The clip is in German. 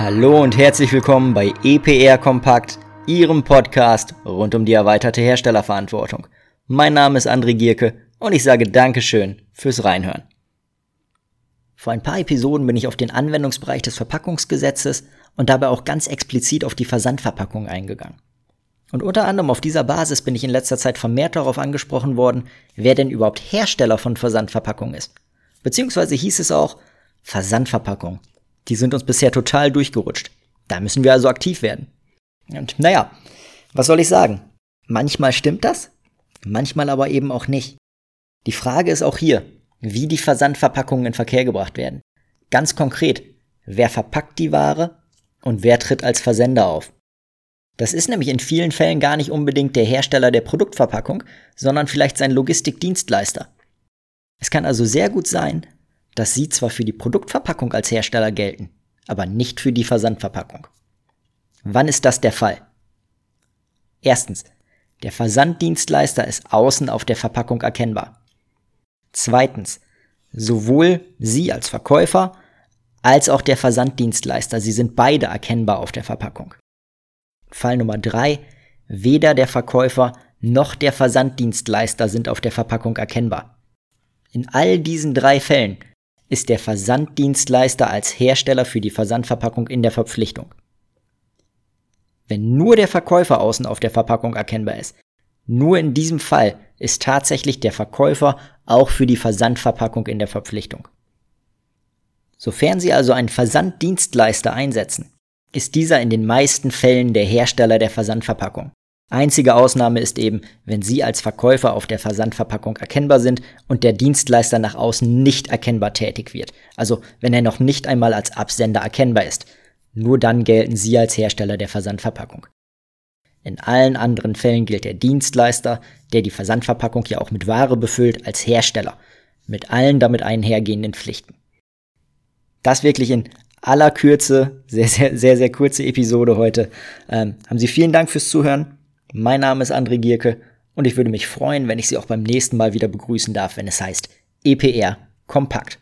Hallo und herzlich willkommen bei EPR Kompakt, Ihrem Podcast rund um die erweiterte Herstellerverantwortung. Mein Name ist André Gierke und ich sage Dankeschön fürs Reinhören. Vor ein paar Episoden bin ich auf den Anwendungsbereich des Verpackungsgesetzes und dabei auch ganz explizit auf die Versandverpackung eingegangen. Und unter anderem auf dieser Basis bin ich in letzter Zeit vermehrt darauf angesprochen worden, wer denn überhaupt Hersteller von Versandverpackungen ist. Beziehungsweise hieß es auch Versandverpackung. Die sind uns bisher total durchgerutscht. Da müssen wir also aktiv werden. Und naja, was soll ich sagen? Manchmal stimmt das, manchmal aber eben auch nicht. Die Frage ist auch hier, wie die Versandverpackungen in Verkehr gebracht werden. Ganz konkret, wer verpackt die Ware und wer tritt als Versender auf? Das ist nämlich in vielen Fällen gar nicht unbedingt der Hersteller der Produktverpackung, sondern vielleicht sein Logistikdienstleister. Es kann also sehr gut sein, dass sie zwar für die Produktverpackung als Hersteller gelten, aber nicht für die Versandverpackung. Wann ist das der Fall? Erstens, der Versanddienstleister ist außen auf der Verpackung erkennbar. Zweitens, sowohl Sie als Verkäufer als auch der Versanddienstleister, Sie sind beide erkennbar auf der Verpackung. Fall Nummer drei: Weder der Verkäufer noch der Versanddienstleister sind auf der Verpackung erkennbar. In all diesen drei Fällen ist der Versanddienstleister als Hersteller für die Versandverpackung in der Verpflichtung. Wenn nur der Verkäufer außen auf der Verpackung erkennbar ist, nur in diesem Fall ist tatsächlich der Verkäufer auch für die Versandverpackung in der Verpflichtung. Sofern Sie also einen Versanddienstleister einsetzen, ist dieser in den meisten Fällen der Hersteller der Versandverpackung. Einzige Ausnahme ist eben, wenn Sie als Verkäufer auf der Versandverpackung erkennbar sind und der Dienstleister nach außen nicht erkennbar tätig wird. Also wenn er noch nicht einmal als Absender erkennbar ist. Nur dann gelten Sie als Hersteller der Versandverpackung. In allen anderen Fällen gilt der Dienstleister, der die Versandverpackung ja auch mit Ware befüllt, als Hersteller, mit allen damit einhergehenden Pflichten. Das wirklich in aller Kürze, sehr, sehr, sehr, sehr kurze Episode heute. Ähm, haben Sie vielen Dank fürs Zuhören. Mein Name ist André Gierke und ich würde mich freuen, wenn ich Sie auch beim nächsten Mal wieder begrüßen darf, wenn es heißt EPR Kompakt.